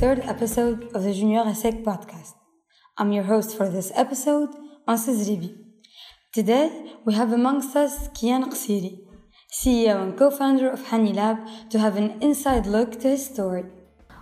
third episode of the Junior ESSEC podcast. I'm your host for this episode, Anses Ribi. Today, we have amongst us Kyane Kassiri, CEO and co-founder of Hannilab, to have an inside look to his story.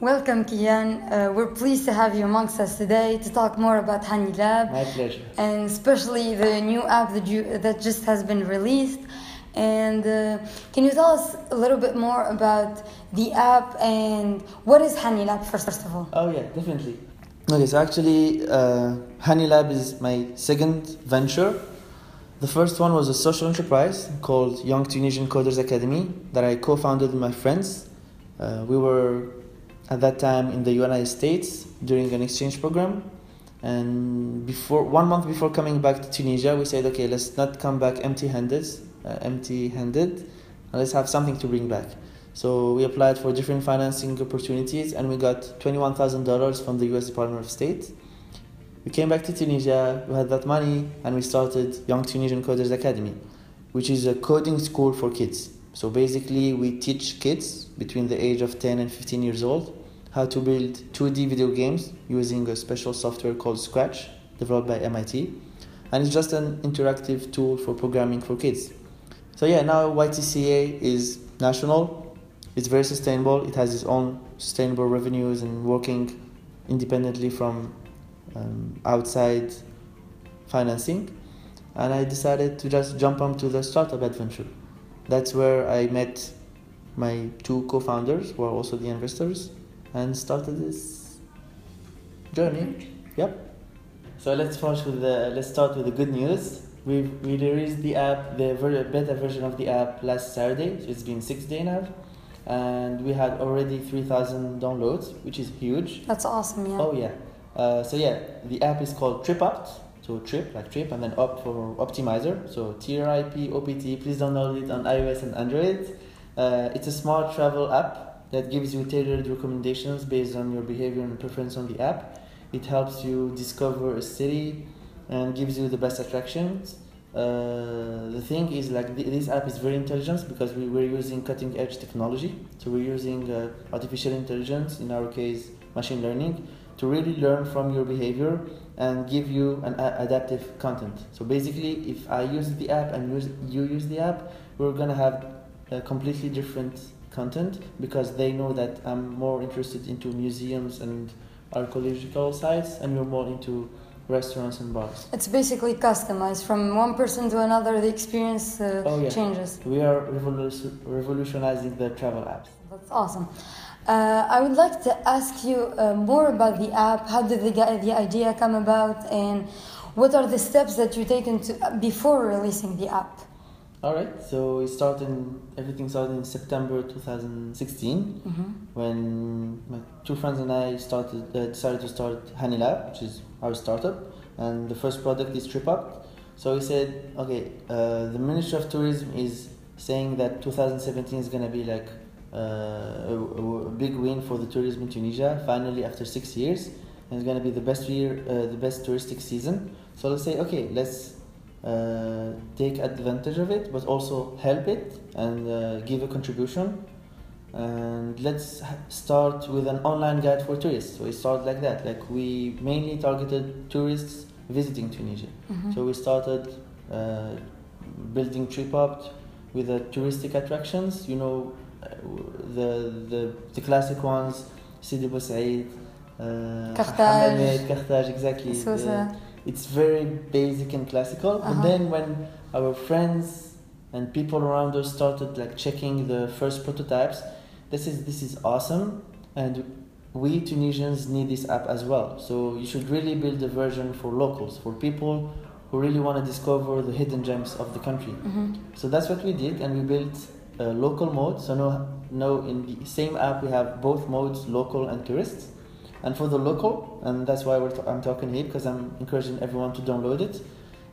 Welcome, Kyane. Uh, we're pleased to have you amongst us today to talk more about Hannilab. My pleasure. And especially the new app that, you, that just has been released. And uh, can you tell us a little bit more about the app and what is Hannilab, first, of all? Oh, yeah, definitely. Okay, so actually, uh, Hannilab is my second venture. The first one was a social enterprise called Young Tunisian Coders Academy that I co founded with my friends. Uh, we were at that time in the United States during an exchange program. And before one month before coming back to Tunisia, we said, okay, let's not come back empty-handed. Uh, empty-handed. Let's have something to bring back. So we applied for different financing opportunities, and we got twenty-one thousand dollars from the U.S. Department of State. We came back to Tunisia. We had that money, and we started Young Tunisian Coders Academy, which is a coding school for kids. So basically, we teach kids between the age of 10 and 15 years old how to build 2D video games using a special software called Scratch, developed by MIT. And it's just an interactive tool for programming for kids. So yeah, now YTCA is national. It's very sustainable. It has its own sustainable revenues and working independently from um, outside financing. And I decided to just jump onto the startup adventure. That's where I met my two co-founders, who are also the investors, and started this journey. Yep. So let's start with the let's start with the good news. We we released the app, the ver- beta version of the app last Saturday. So it's been six days now, and we had already three thousand downloads, which is huge. That's awesome, yeah. Oh yeah. Uh, so yeah, the app is called TripOpt. So trip like trip, and then opt for optimizer. So T R I P O P T. Please download it on iOS and Android. Uh, it's a smart travel app that gives you tailored recommendations based on your behavior and preference on the app. It helps you discover a city and gives you the best attractions. Uh, the thing is like th- this app is very intelligent because we were using cutting edge technology. So we're using uh, artificial intelligence, in our case, machine learning, to really learn from your behavior and give you an adaptive content. So basically, if I use the app and use, you use the app, we're gonna have a completely different content because they know that I'm more interested into museums and archaeological sites, and you're more into restaurants and bars. It's basically customized from one person to another. The experience uh, Oh, yeah. changes. We are revolu- revolutionizing the travel apps. That's awesome. Uh, I would like to ask you uh, more about the app. How did the, the idea come about, and what are the steps that you taken to before releasing the app? All right, so it started. In, everything started in September 2016 when my two friends and I started uh, decided to start Hannilab, which is our startup, and the first product is TripOpt. So we said, okay, uh, the Ministry of Tourism is saying that 2017 is gonna be like uh, a, a big win for the tourism in Tunisia. Finally, after six years, and it's gonna be the best year, uh, the best touristic season. So let's say, okay, let's uh, take advantage of it, but also help it and uh, give a contribution. And let's start with an online guide for tourists. So we started like that. Like we mainly targeted tourists visiting Tunisia. So we started uh, building TripOpt with the touristic attractions. You know, uh, the the the classic ones, Sidi Bou Said, uh, Carthage. Exactly. So, The- it's very basic and classical. Uh-huh. But then when our friends and people around us started like checking the first prototypes, this is this is awesome, and we Tunisians need this app as well. So you should really build a version for locals, for people who really want to discover the hidden gems of the country. Mm-hmm. So that's what we did, and we built a local mode. So no, no, in the same app we have both modes, local and tourists. And for the local, and that's why we're t- I'm talking here because I'm encouraging everyone to download it.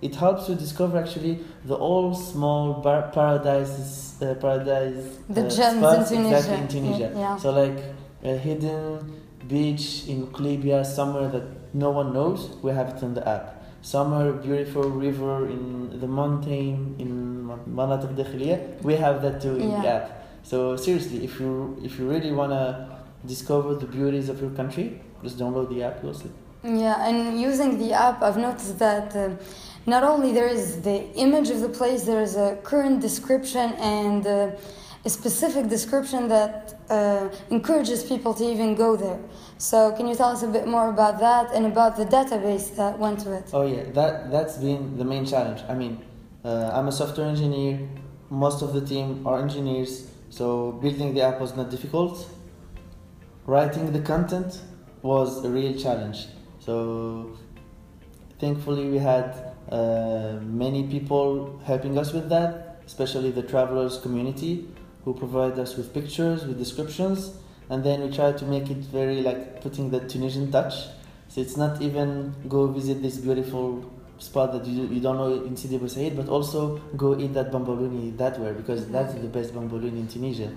It helps you discover actually the all small bar- paradises, uh, paradise The uh, gems in spots Tunisia. exactly in Tunisia. Yeah. So like a hidden beach in Qlibia, somewhere that no one knows, we have it in the app. Somewhere beautiful river in the mountain in Manatik Dakhiliya, we have that too in the Yeah. app. So seriously, if you if you really wanna discover the beauties of your country, just download the app. You'll see. Yeah, and using the app, I've noticed that uh, not only there is the image of the place, there is a current description and uh, a specific description that uh, encourages people to even go there. So, can you tell us a bit more about that and about the database that went to it? Oh yeah, that that's been the main challenge. I mean, uh, I'm a software engineer. Most of the team are engineers, so building the app was not difficult. Writing the content was a real challenge. So, thankfully, we had uh, many people helping us with that, especially the travelers community who provide us with pictures, with descriptions, and then we try to make it very like putting the Tunisian touch. So it's not even go visit this beautiful spot that you, you don't know in Sidi Bou Said, but also go eat that bamboloni that way because that's the best bamboloni in Tunisia.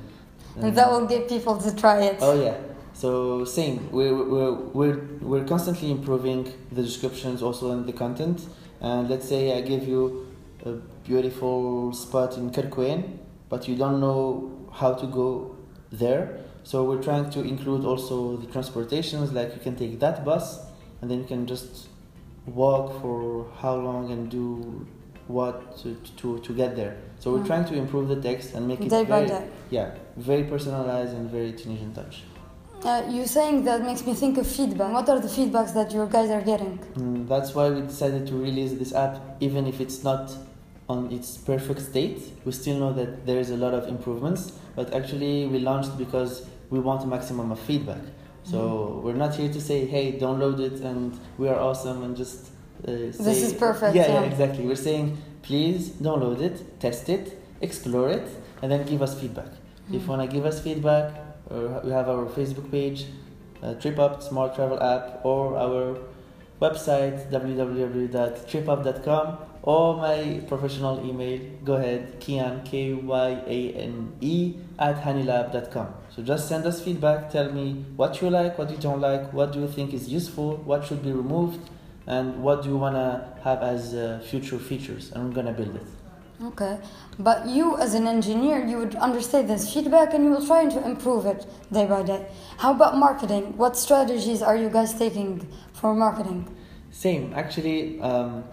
And that will get people to try it. Oh yeah. So same, we're, we're, we're, we're constantly improving the descriptions also in the content. And let's say I give you a beautiful spot in Kerkouane, but you don't know how to go there. So we're trying to include also the transportations, like you can take that bus and then you can just walk for how long and do what to, to, to get there. So we're Mm. trying to improve the text and make it Day very, yeah, very personalized and very Tunisian touch. Uh, you saying that makes me think of feedback. What are the feedbacks that your guys are getting? Mm, that's why we decided to release this app, even if it's not on its perfect state. We still know that there is a lot of improvements, but actually we launched because we want a maximum of feedback. So we're not here to say, "Hey, download it and we are awesome," and just uh, say, this is perfect, Yeah, yeah. yeah, exactly. We're saying, please download it, test it, explore it, and then give us feedback. If you wanna give us feedback, uh, we have our Facebook page, uh, TripOpt Smart Travel app, or our website www.tripopt.com, or my professional email. Go ahead, Kyane K Y A N E at hannilab.com. So just send us feedback. Tell me what you like, what you don't like, what do you think is useful, what should be removed, and what do you wanna have as uh, future features, and we're gonna build it. Okay, but you as an engineer, you would understand this feedback and you will try to improve it day by day. How about marketing? What strategies are you guys taking for marketing? Same, actually, um,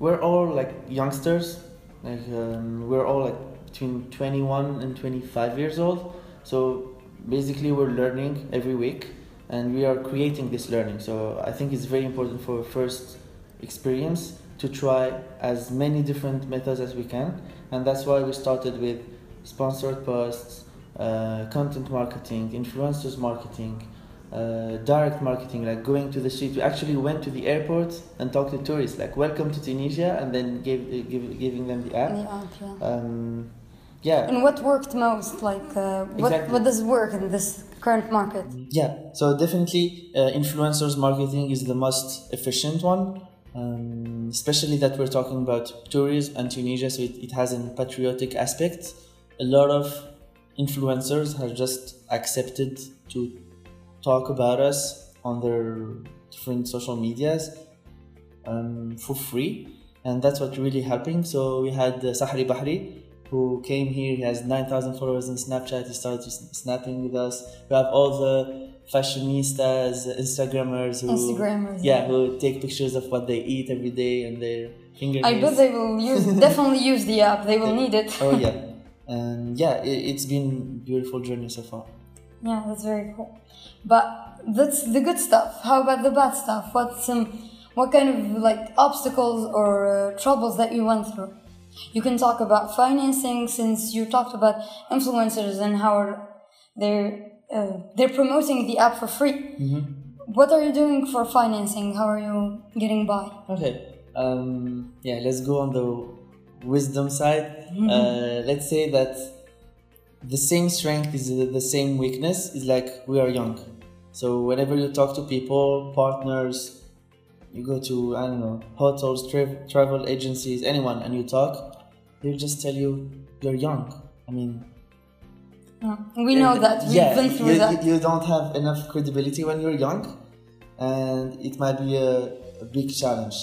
we're all like youngsters. Like um, we're all like between 21 and 25 years old. So basically, we're learning every week, and we are creating this learning. So I think it's very important for first experience to try as many different methods as we can, and that's why we started with sponsored posts, uh, content marketing, influencers marketing uh, direct marketing, like going to the street. We actually went to the airport and talked to tourists, like "Welcome to Tunisia," and then gave, give, giving them the app. The app, yeah. Um, yeah, And what worked most? Like, uh, what, Exactly. what does work in this current market? yeah. So definitely, uh, influencers marketing is the most efficient one. Um, especially that we're talking about tourism and Tunisia, so it, it has a patriotic aspect. A lot of influencers have just accepted to talk about us on their different social medias um, for free, and that's what really helping. So we had uh, Sahri Bahri who came here. He has nine thousand followers on Snapchat. He started snapping with us. We have all the fashionistas, Instagrammers who Instagrammers. yeah, who take pictures of what they eat every day and their fingernails. I bet they will use definitely use the app. They will need it. oh yeah, and yeah, it, it's been beautiful journey so far. Yeah, that's very cool. But that's the good stuff. How about the bad stuff? What's some, what kind of like obstacles or uh, troubles that you went through? You can talk about financing since you talked about influencers and how they're uh, they're promoting the app for free. What are you doing for financing? How are you getting by? Okay. Um, yeah, let's go on the wisdom side. Uh, let's say that the same strength is the, same weakness. Is like we are young. So whenever you talk to people, partners, you go to I don't know hotels, tra- travel agencies, anyone, and you talk, they'll just tell you you're young. I mean. We know and- that. We've yeah, been through you, that. you- don't have enough credibility when you're young, and it might be a, a big challenge.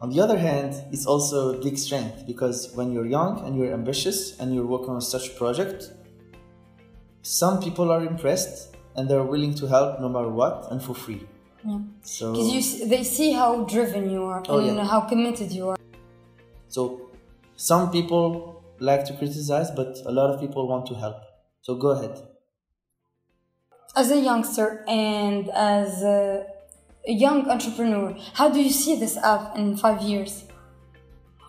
On the other hand, it's also a big strength because when you're young and you're ambitious and you're working on such a project, some people are impressed and they're willing to help no matter what and for free. Yeah. So Because you, they see how driven you are Oh, and yeah. how committed you are. So some people like to criticize, but a lot of people want to help. So go ahead. As a youngster and as a, young entrepreneur, how do you see this app in five years?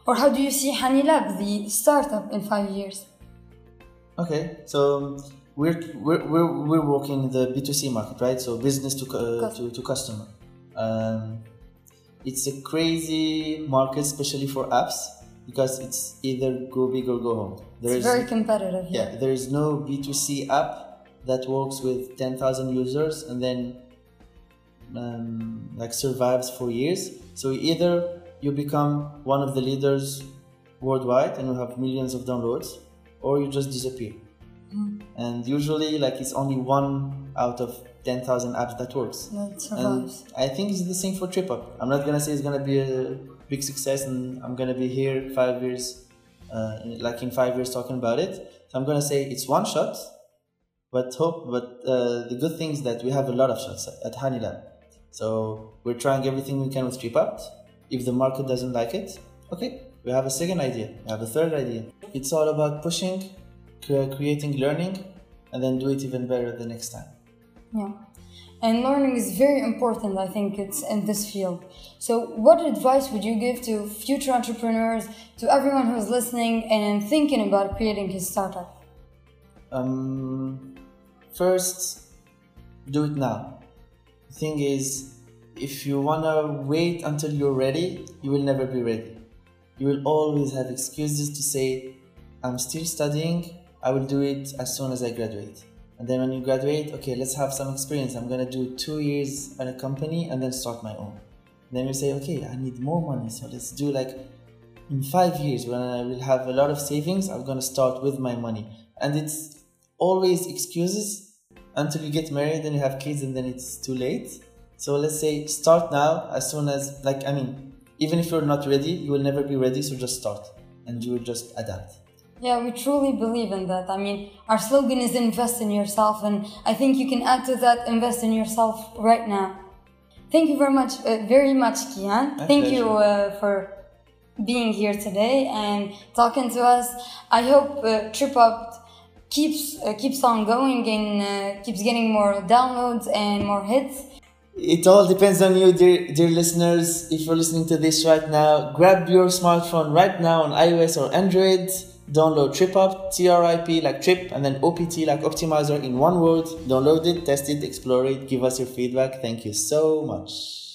Or how do you see Hannilab, the startup, in five years? Okay, so we're we're we're, we're working in the B two C market, right? So business to uh, to, to customer. Um, it's a crazy market, especially for apps, because it's either go big or go home. There It's is very competitive. yeah, there is no B two C app that works with ten thousand users and then um, like survives for years. So either you become one of the leaders worldwide and you have millions of downloads, or you just disappear. And usually, like it's only one out of ten thousand apps that works. That And. I think it's the same for TripOpt. I'm not gonna say it's gonna be a big success and I'm gonna be here five years, uh, like in five years talking about it. So I'm gonna say it's one shot, but hope. But uh, the good thing is that we have a lot of shots at Hannilab. So we're trying everything we can with TripOpt. If the market doesn't like it, okay, we have a second idea. We have a third idea. It's all about pushing, creating learning, and then do it even better the next time. Yeah. And learning is very important, I think, it's in this field. So, what advice would you give to future entrepreneurs, to everyone who's listening and thinking about creating his startup? Um, first, do it now. The thing is, if you wanna wait until you're ready, you will never be ready. You will always have excuses to say, I'm still studying, I will do it as soon as I graduate. And then when you graduate, okay, let's have some experience. I'm gonna do two years at a company and then start my own. Then you say, okay, I need more money, so let's do like in five years when I will have a lot of savings, I'm gonna start with my money. And it's always excuses until you get married and you have kids and then it's too late. So let's say start now as soon as like I mean, even if you're not ready, you will never be ready, so just start and you will just adapt. Yeah, we truly believe in that. I mean, our slogan is invest in yourself, and I think you can add to that invest in yourself right now. Thank you very much, uh, very much, Kyane. My Thank you uh, for being here today and talking to us. I hope uh, TripOpt keeps uh, keeps on going and uh, keeps getting more downloads and more hits. It all depends on you, dear, dear listeners. If you're listening to this right now, grab your smartphone right now on iOS or Android. Download TripOpt, T R I P like trip, and then OPT like optimizer in one word. Download it, test it, explore it, give us your feedback. Thank you so much.